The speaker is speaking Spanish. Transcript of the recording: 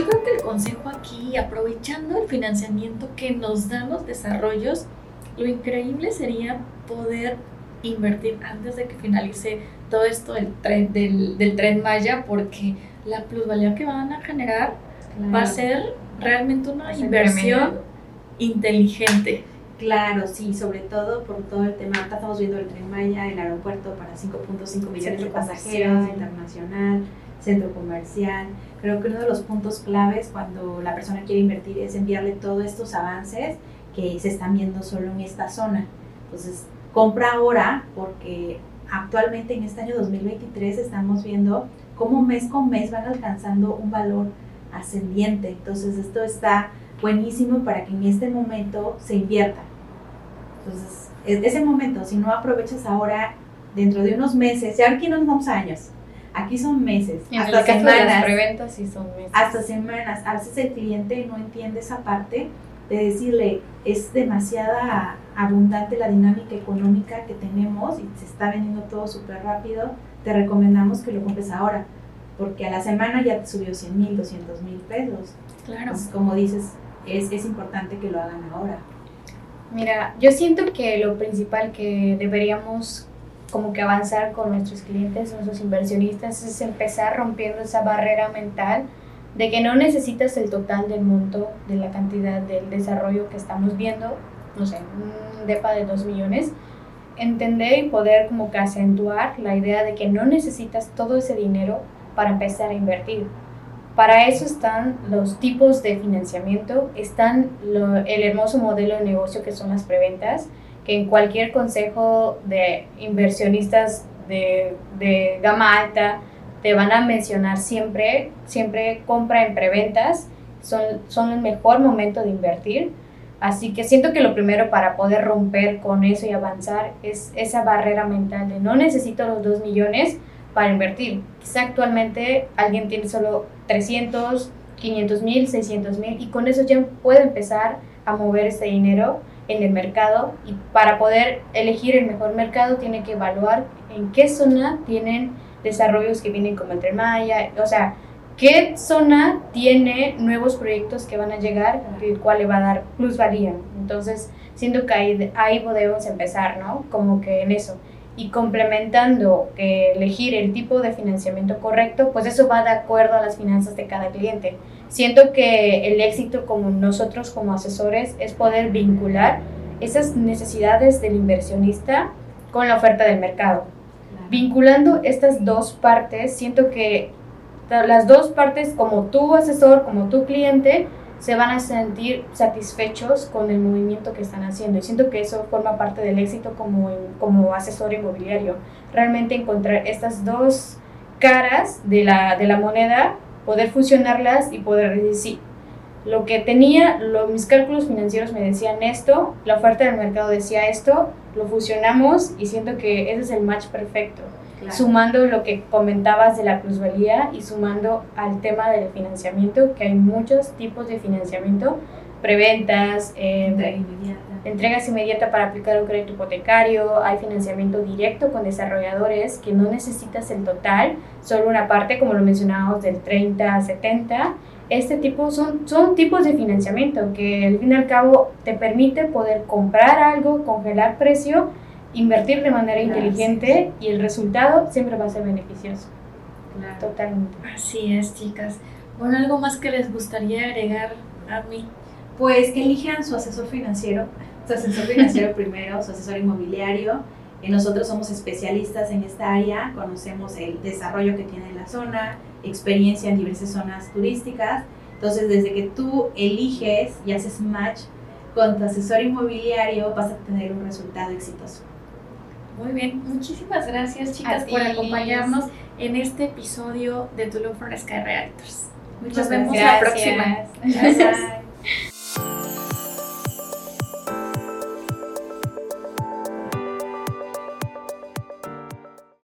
yo creo que el consejo aquí, aprovechando el financiamiento que nos dan los desarrollos, lo increíble sería poder invertir antes de que finalice todo esto del tren, del, del tren Maya, porque la plusvalía que van a generar va a ser realmente una inversión inteligente. Claro, sí, sobre todo por todo el tema. Ahorita estamos viendo el tren Maya, el aeropuerto para 5.5 millones de pasajeros, internacional, centro comercial. Creo que uno de los puntos claves cuando la persona quiere invertir es enviarle todos estos avances que se están viendo solo en esta zona. Entonces, compra ahora porque actualmente en este año 2023 estamos viendo cómo mes con mes van alcanzando un valor ascendiente. Entonces, esto está buenísimo para que en este momento se invierta. Entonces, ese momento, si no aprovechas ahora, dentro de unos meses, ya aquí no nos vamos a años, aquí son meses, hasta semanas. preventas sí son meses. Hasta semanas. A veces el cliente no entiende esa parte de decirle, es demasiada abundante la dinámica económica que tenemos y se está vendiendo todo súper rápido, te recomendamos que lo compres ahora, porque a la semana ya te subió 100 mil, 200 mil pesos. Claro. como dices, es, es importante que lo hagan ahora. Mira, yo siento que lo principal que deberíamos como que avanzar con nuestros clientes, nuestros inversionistas, es empezar rompiendo esa barrera mental de que no necesitas el total del monto, de la cantidad del desarrollo que estamos viendo, no sé, un DEPA de 2 millones, entender y poder como que acentuar la idea de que no necesitas todo ese dinero para empezar a invertir. Para eso están los tipos de financiamiento, están el hermoso modelo de negocio que son las preventas, que en cualquier consejo de inversionistas de, de gama alta te van a mencionar siempre, siempre compra en preventas, son, son el mejor momento de invertir. Así que siento que lo primero para poder romper con eso y avanzar es esa barrera mental de no necesito los 2 millones para invertir. Quizá actualmente alguien tiene solo 300, 500 mil, 600 mil y con eso ya puede empezar a mover ese dinero en el mercado y para poder elegir el mejor mercado tiene que evaluar en qué zona tienen desarrollos que vienen como el Tren Maya, o sea, qué zona tiene nuevos proyectos que van a llegar, el cual le va a dar plusvalía. Entonces, siento que ahí, ahí podemos empezar, ¿no? Como que en eso y complementando que elegir el tipo de financiamiento correcto, pues eso va de acuerdo a las finanzas de cada cliente. Siento que el éxito como nosotros como asesores es poder vincular esas necesidades del inversionista con la oferta del mercado. Vinculando estas dos partes, siento que las dos partes como tu asesor, como tu cliente, se van a sentir satisfechos con el movimiento que están haciendo. Y siento que eso forma parte del éxito como, como asesor inmobiliario. Realmente encontrar estas dos caras de la, de la moneda, poder fusionarlas y poder decir, sí, lo que tenía, mis cálculos financieros me decían esto, la oferta del mercado decía esto, lo fusionamos y siento que ese es el match perfecto sumando lo que comentabas de la plusvalía y sumando al tema del financiamiento, que hay muchos tipos de financiamiento, preventas, eh, entregas inmediatas para aplicar un crédito hipotecario, hay financiamiento directo con desarrolladores que no necesitas el total, solo una parte, como lo mencionábamos, del 30 a 70. Este tipo son, son tipos de financiamiento que al fin y al cabo te permite poder comprar algo, congelar precio invertir de manera inteligente y el resultado siempre va a ser beneficioso. Totalmente. Así es, chicas. Bueno, ¿algo más que les gustaría agregar a mí? Pues que elijan su asesor financiero, su asesor financiero primero, su asesor inmobiliario. Eh, nosotros somos especialistas en esta área, conocemos el desarrollo que tiene la zona, experiencia en diversas zonas turísticas. Entonces, desde que tú eliges y haces match con tu asesor inmobiliario, vas a tener un resultado exitoso. Muy bien, muchísimas gracias chicas por acompañarnos en este episodio de Tulum for Sky Realtors. Muchas Nos vemos la próxima. Gracias.